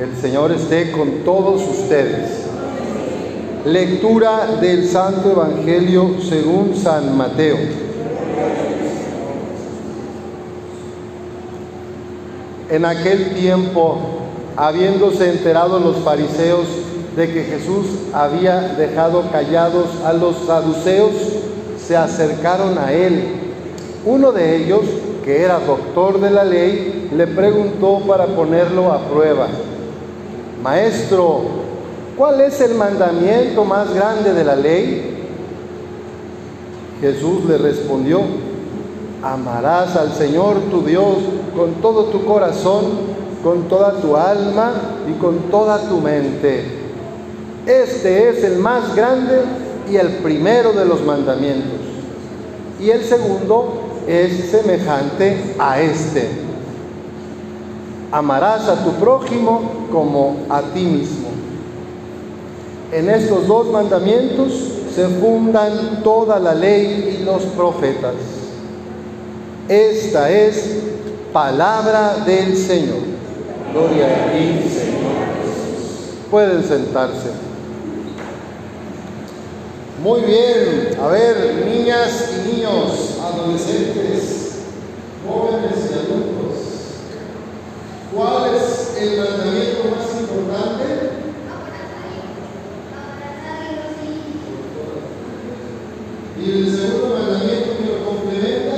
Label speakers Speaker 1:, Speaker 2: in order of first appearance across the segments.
Speaker 1: El Señor esté con todos ustedes. Lectura del Santo Evangelio según San Mateo. En aquel tiempo, habiéndose enterado los fariseos de que Jesús había dejado callados a los saduceos, se acercaron a él. Uno de ellos, que era doctor de la ley, le preguntó para ponerlo a prueba, Maestro, ¿cuál es el mandamiento más grande de la ley? Jesús le respondió, amarás al Señor tu Dios con todo tu corazón, con toda tu alma y con toda tu mente. Este es el más grande y el primero de los mandamientos. Y el segundo es semejante a este amarás a tu prójimo como a ti mismo. En estos dos mandamientos se fundan toda la ley y los profetas. Esta es palabra del Señor. Gloria a ti, Señor Pueden sentarse. Muy bien, a ver, niñas y niños, adolescentes, jóvenes y adultos. ¿Cuál es el mandamiento más importante? Y el segundo mandamiento que lo complementa,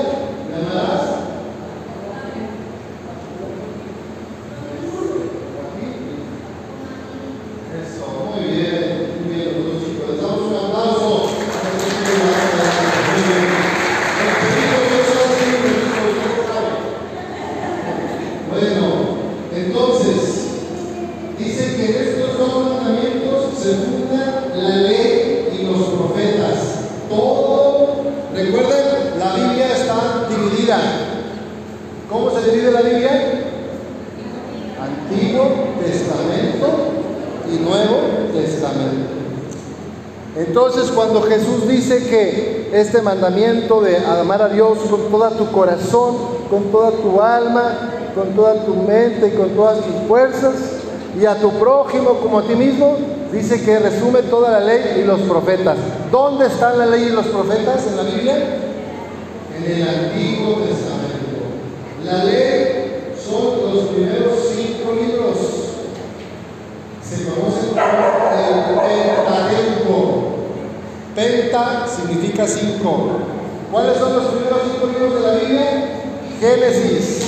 Speaker 1: llamarás. Eso, muy bien, muy bien, los dos chicos. Les damos un aplauso. Bueno, entonces, dice que en estos dos mandamientos se funda la ley y los profetas. Recuerden, la Biblia está dividida. ¿Cómo se divide la Biblia? Antiguo Testamento y Nuevo Testamento. Entonces cuando Jesús dice que este mandamiento de amar a Dios con toda tu corazón, con toda tu alma, con toda tu mente y con todas tus fuerzas, y a tu prójimo como a ti mismo, dice que resume toda la ley y los profetas. ¿Dónde están la ley y los profetas en la Biblia? En el Antiguo Testamento. La ley son los primeros cinco libros. Se conocen como el Pentateuco. Penta significa cinco. ¿Cuáles son los primeros cinco libros de la Biblia? Génesis.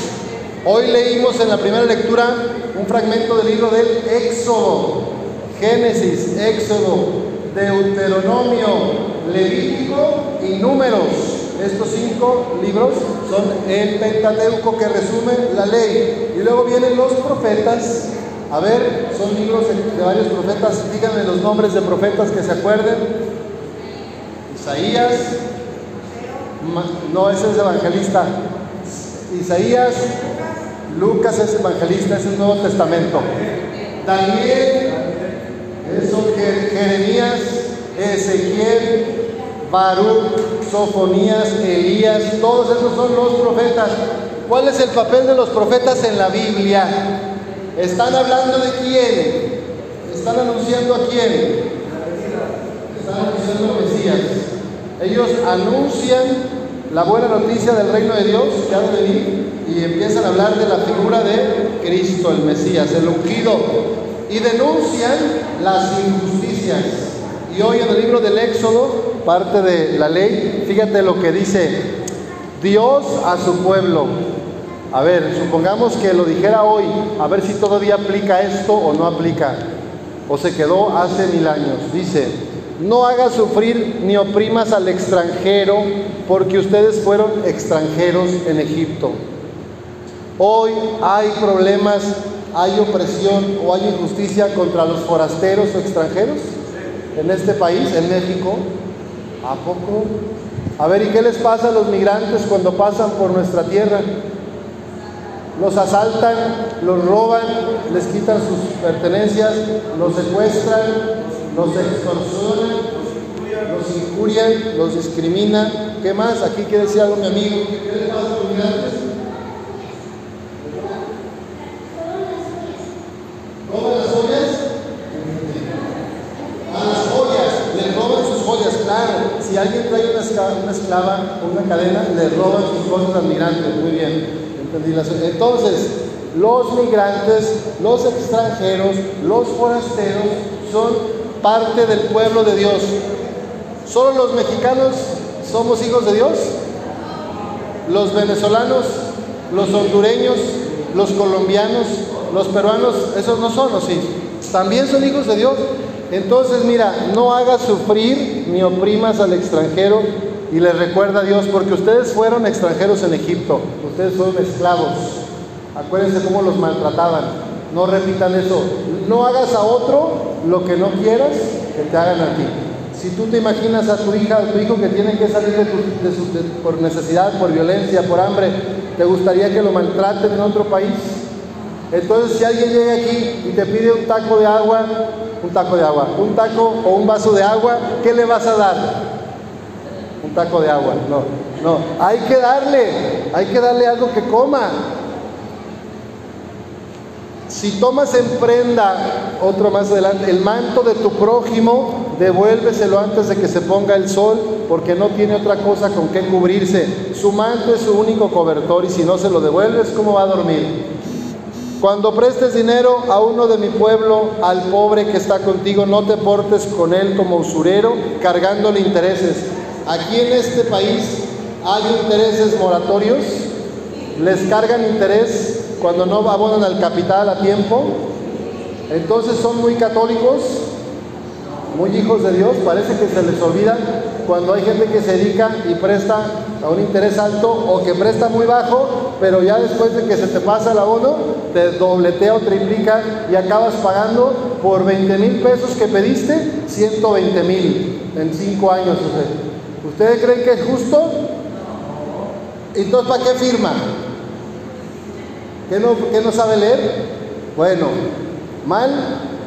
Speaker 1: Hoy leímos en la primera lectura un fragmento del libro del Éxodo. Génesis, Éxodo, Deuteronomio, Levítico y Números. Estos cinco libros son el Pentateuco que resume la ley. Y luego vienen los profetas. A ver, son libros de varios profetas. Díganme los nombres de profetas que se acuerden. Isaías, no, ese es evangelista. Isaías, Lucas es evangelista, es el Nuevo Testamento. Daniel, son Jeremías, Ezequiel, Baruch, Sofonías, Elías, todos esos son los profetas. ¿Cuál es el papel de los profetas en la Biblia? ¿Están hablando de quién? ¿Están anunciando a quién? Están anunciando a Mesías. Ellos anuncian la buena noticia del reino de Dios que ha de venir y empiezan a hablar de la figura de Cristo, el Mesías, el ungido, y denuncian las injusticias. Y hoy en el libro del Éxodo, parte de la ley, fíjate lo que dice Dios a su pueblo. A ver, supongamos que lo dijera hoy, a ver si todavía aplica esto o no aplica, o se quedó hace mil años. Dice, no hagas sufrir ni oprimas al extranjero, porque ustedes fueron extranjeros en Egipto. Hoy hay problemas, hay opresión o hay injusticia contra los forasteros o extranjeros en este país, en México. ¿A poco? A ver, ¿y qué les pasa a los migrantes cuando pasan por nuestra tierra? Los asaltan, los roban, les quitan sus pertenencias, los secuestran, los extorsionan, los injurian, los discriminan. ¿Qué más? Aquí quiere decir algo mi amigo. ¿Qué les pasa a los migrantes? ¿Cómo Claro, si alguien trae una una esclava una cadena, le roban sus cosas al migrante. Muy bien, entendí la Entonces, los migrantes, los extranjeros, los forasteros son parte del pueblo de Dios. ¿Solo los mexicanos somos hijos de Dios? Los venezolanos, los hondureños, los colombianos, los peruanos, esos no son, ¿o sí? También son hijos de Dios. Entonces, mira, no hagas sufrir ni oprimas al extranjero y les recuerda a Dios, porque ustedes fueron extranjeros en Egipto, ustedes fueron esclavos. Acuérdense cómo los maltrataban. No repitan eso. No hagas a otro lo que no quieras que te hagan a ti. Si tú te imaginas a tu hija o tu hijo que tiene que salir de, por necesidad, por violencia, por hambre, ¿te gustaría que lo maltraten en otro país? Entonces, si alguien llega aquí y te pide un taco de agua, un taco de agua, un taco o un vaso de agua, ¿qué le vas a dar? Un taco de agua, no, no, hay que darle, hay que darle algo que coma. Si tomas en prenda, otro más adelante, el manto de tu prójimo, devuélveselo antes de que se ponga el sol, porque no tiene otra cosa con qué cubrirse. Su manto es su único cobertor y si no se lo devuelves, ¿cómo va a dormir? Cuando prestes dinero a uno de mi pueblo, al pobre que está contigo, no te portes con él como usurero, cargándole intereses. Aquí en este país hay intereses moratorios, les cargan interés cuando no abonan al capital a tiempo. Entonces son muy católicos, muy hijos de Dios, parece que se les olvida cuando hay gente que se dedica y presta a un interés alto o que presta muy bajo, pero ya después de que se te pasa el abono, te dobletea o triplica y acabas pagando por 20 mil pesos que pediste, 120 mil en 5 años. ¿Ustedes creen que es justo? Entonces, ¿para qué firma? ¿Qué no, no sabe leer? Bueno, mal,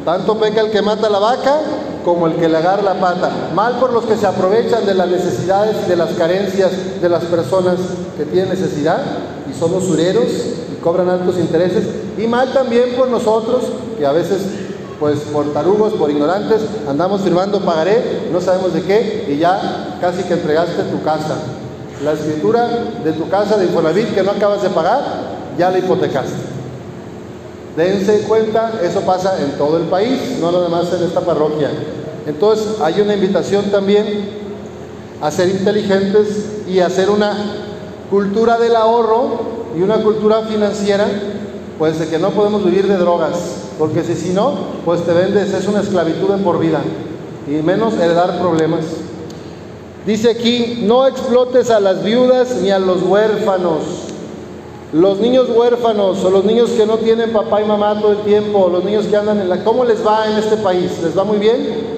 Speaker 1: tanto peca el que mata la vaca como el que le agarra la pata. Mal por los que se aprovechan de las necesidades, de las carencias de las personas que tienen necesidad y son usureros y cobran altos intereses. Y mal también por nosotros, que a veces, pues por tarugos, por ignorantes, andamos firmando pagaré, no sabemos de qué, y ya casi que entregaste tu casa. La escritura de tu casa de Infonavit que no acabas de pagar, ya la hipotecaste. Dense cuenta, eso pasa en todo el país, no nada más en esta parroquia. Entonces hay una invitación también a ser inteligentes y hacer una cultura del ahorro y una cultura financiera, pues de que no podemos vivir de drogas, porque si, si no, pues te vendes, es una esclavitud de por vida, y menos heredar problemas. Dice aquí, no explotes a las viudas ni a los huérfanos, los niños huérfanos o los niños que no tienen papá y mamá todo el tiempo, los niños que andan en la... ¿Cómo les va en este país? ¿Les va muy bien?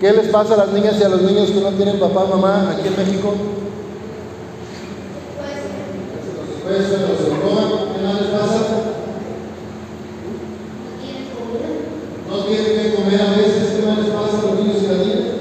Speaker 1: ¿Qué les pasa a las niñas y a los niños que no tienen papá y mamá aquí en México? Pues, ¿qué más les pasa? No tienen que comer a veces, ¿qué más les pasa a los niños y las niñas?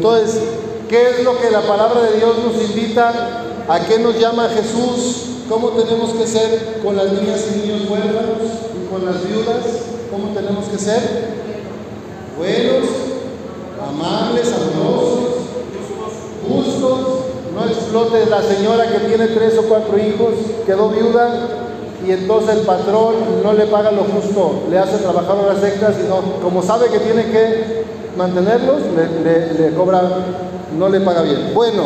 Speaker 1: Entonces, ¿qué es lo que la palabra de Dios nos invita? ¿A qué nos llama Jesús? ¿Cómo tenemos que ser con las niñas y niños huérfanos y con las viudas? ¿Cómo tenemos que ser? Buenos, amables, amorosos, justos. No explote la señora que tiene tres o cuatro hijos, quedó viuda y entonces el patrón no le paga lo justo, le hace trabajar horas extras y no, como sabe que tiene que mantenerlos, le, cobra, no le paga bien. Bueno,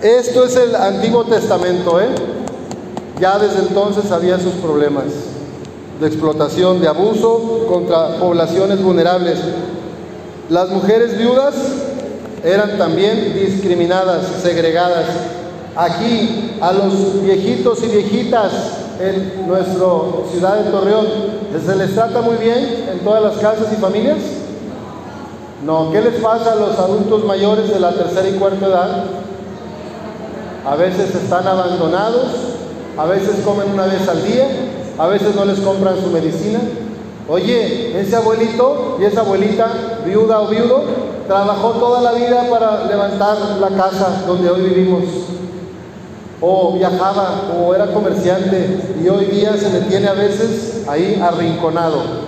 Speaker 1: esto es el Antiguo Testamento, ¿eh? Ya desde entonces había sus problemas de explotación, de abuso contra poblaciones vulnerables. Las mujeres viudas eran también discriminadas, segregadas. Aquí a los viejitos y viejitas en nuestra ciudad de Torreón, ¿se les trata muy bien en todas las casas y familias? No, ¿qué les pasa a los adultos mayores de la tercera y cuarta edad? A veces están abandonados, a veces comen una vez al día, a veces no les compran su medicina. Oye, ese abuelito y esa abuelita, viuda o viudo, trabajó toda la vida para levantar la casa donde hoy vivimos. O viajaba, o era comerciante, y hoy día se le tiene a veces ahí arrinconado.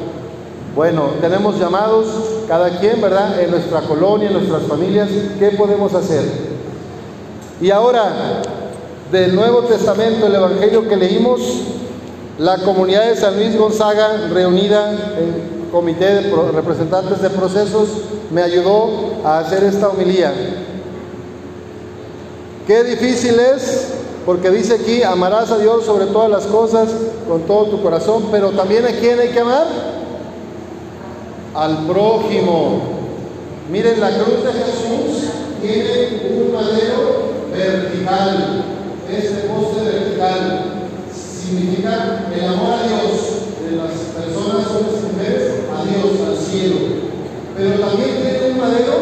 Speaker 1: Bueno, tenemos llamados, cada quien, ¿verdad? En nuestra colonia, en nuestras familias, ¿qué podemos hacer? Y ahora, del Nuevo Testamento, el Evangelio que leímos, la comunidad de San Luis Gonzaga, reunida en comité de representantes de procesos, me ayudó a hacer esta homilía. Qué difícil es, porque dice aquí, amarás a Dios sobre todas las cosas, con todo tu corazón, pero también a quién hay que amar? Al prójimo. Miren, la cruz de Jesús tiene un madero vertical, este poste vertical significa el amor a Dios de las personas, hombres y mujeres, a Dios, al cielo. Pero también tiene un madero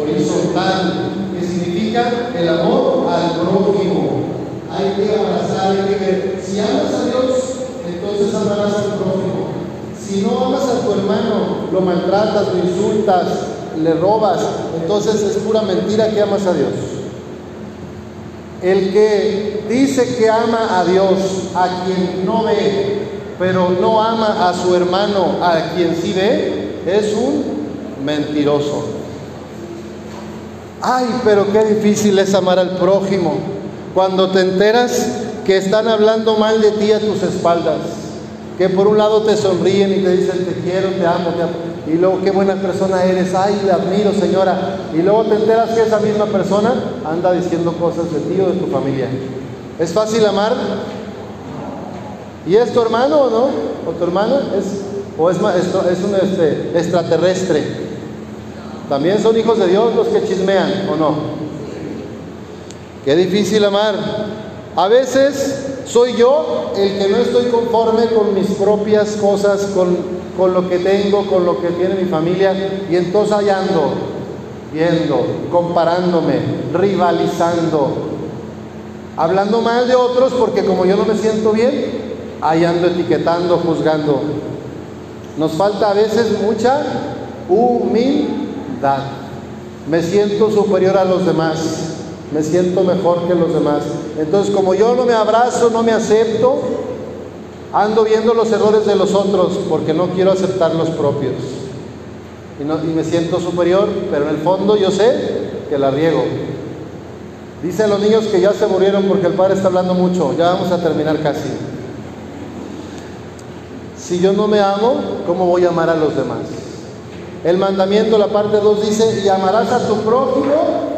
Speaker 1: horizontal, que significa el amor al prójimo. Hay que abrazar, hay que ver. Si amas a Dios, entonces amarás al prójimo. Si no amas a tu hermano, lo maltratas, lo insultas, le robas, entonces es pura mentira que amas a Dios. El que dice que ama a Dios, a quien no ve, pero no ama a su hermano, a quien sí ve, es un mentiroso. Ay, pero qué difícil es amar al prójimo cuando te enteras que están hablando mal de ti a tus espaldas, que por un lado te sonríen y te dicen te quiero, te amo, te amo y luego qué buena persona eres, ay, le admiro señora, y luego te enteras que esa misma persona anda diciendo cosas de ti o de tu familia. ¿Es fácil amar? ¿Y es tu hermano o no? ¿O tu hermana? ¿Es, ¿O es, es un este, extraterrestre? También son hijos de Dios los que chismean, ¿o no? Qué difícil amar. A veces soy yo el que no estoy conforme con mis propias cosas, con, con lo que tengo, con lo que tiene mi familia, y entonces ahí ando, viendo, comparándome, rivalizando, hablando mal de otros porque como yo no me siento bien, ahí ando etiquetando, juzgando. Nos falta a veces mucha humildad. Me siento superior a los demás me siento mejor que los demás. Entonces, como yo no me abrazo, no me acepto, ando viendo los errores de los otros porque no quiero aceptar los propios. Y, me siento superior, pero en el fondo yo sé que la riego. Dicen los niños que ya se murieron porque el padre está hablando mucho. Ya vamos a terminar casi. Si yo no me amo, ¿cómo voy a amar a los demás? El mandamiento, la parte 2 dice, y amarás a tu prójimo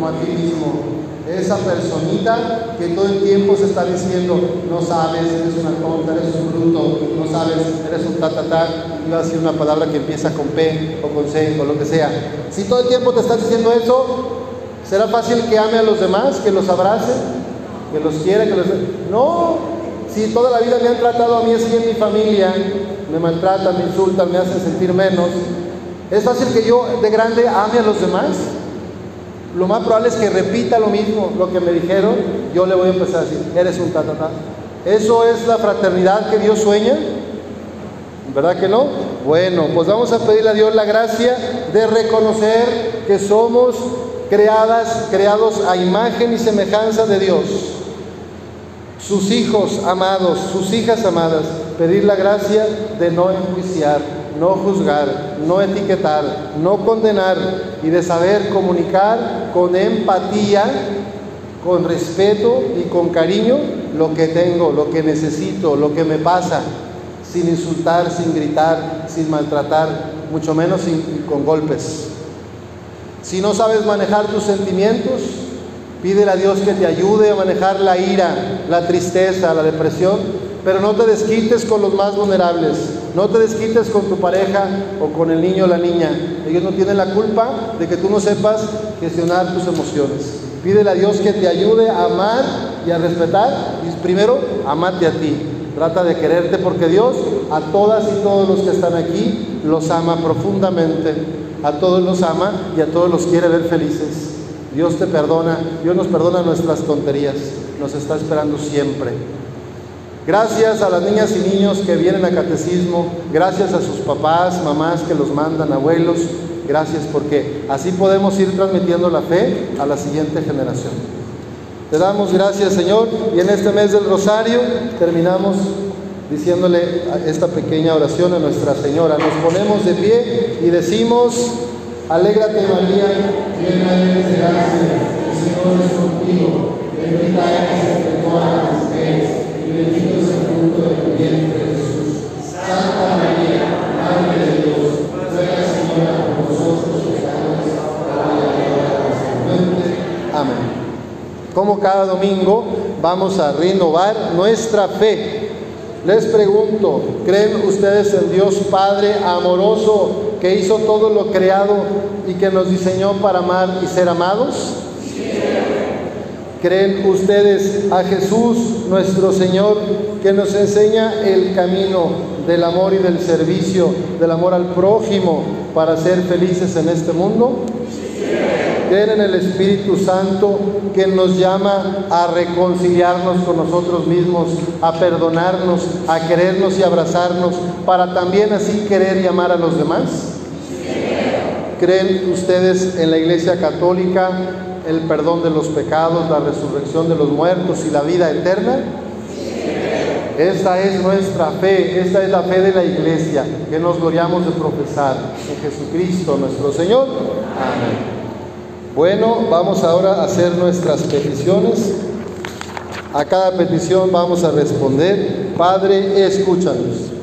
Speaker 1: como a ti mismo. Esa personita que todo el tiempo se está diciendo, no sabes, eres una tonta, eres un bruto, no sabes, eres un tatatá, iba a decir una palabra que empieza con P o con C o lo que sea. Si todo el tiempo te estás diciendo eso, ¿será fácil que ame a los demás, que los abrace, que los quiera, que los... No, si toda la vida me han tratado a mí así en mi familia, me maltratan, me insultan, me hacen sentir menos, ¿es fácil que yo de grande ame a los demás? Lo más probable es que repita lo mismo, lo que me dijeron, yo le voy a empezar a decir, eres un tatata. ¿Eso es la fraternidad que Dios sueña? ¿Verdad que no? Bueno, pues vamos a pedirle a Dios la gracia de reconocer que somos creadas, creados a imagen y semejanza de Dios. Sus hijos amados, sus hijas amadas, pedir la gracia de no enjuiciar, no juzgar, no etiquetar, no condenar y de saber comunicar con empatía, con respeto y con cariño lo que tengo, lo que necesito, lo que me pasa, sin insultar, sin gritar, sin maltratar, mucho menos con golpes. Si no sabes manejar tus sentimientos, pídele a Dios que te ayude a manejar la ira, la tristeza, la depresión, pero no te desquites con los más vulnerables. No te desquites con tu pareja o con el niño o la niña. Ellos no tienen la culpa de que tú no sepas gestionar tus emociones. Pídele a Dios que te ayude a amar y a respetar. Y primero, amate a ti. Trata de quererte porque Dios a todas y todos los que están aquí los ama profundamente. A todos los ama y a todos los quiere ver felices. Dios te perdona, Dios nos perdona nuestras tonterías. Nos está esperando siempre. Gracias a las niñas y niños que vienen a catecismo, gracias a sus papás, mamás que los mandan, abuelos, gracias porque así podemos ir transmitiendo la fe a la siguiente generación. Te damos gracias Señor y en este mes del Rosario terminamos diciéndole esta pequeña oración a Nuestra Señora. Nos ponemos de pie y decimos, alégrate María, llena eres de gracia, el Señor es contigo, bendita eres entre todas Como cada domingo vamos a renovar nuestra fe les pregunto, ¿creen ustedes en Dios Padre amoroso que hizo todo lo creado y que nos diseñó para amar y ser amados? ¿Creen ustedes a Jesús nuestro Señor que nos enseña el camino del amor y del servicio, del amor al prójimo para ser felices en este mundo? Creen en el Espíritu Santo que nos llama a reconciliarnos con nosotros mismos, a perdonarnos, a querernos y abrazarnos, para también así querer y amar a los demás? ¿Creen ustedes en la Iglesia Católica el perdón de los pecados, la resurrección de los muertos y la vida eterna? Esta es nuestra fe, esta es la fe de la iglesia que nos gloriamos de profesar en Jesucristo nuestro Señor. Amén. Bueno, vamos ahora a hacer nuestras peticiones. A cada petición vamos a responder, Padre, escúchanos.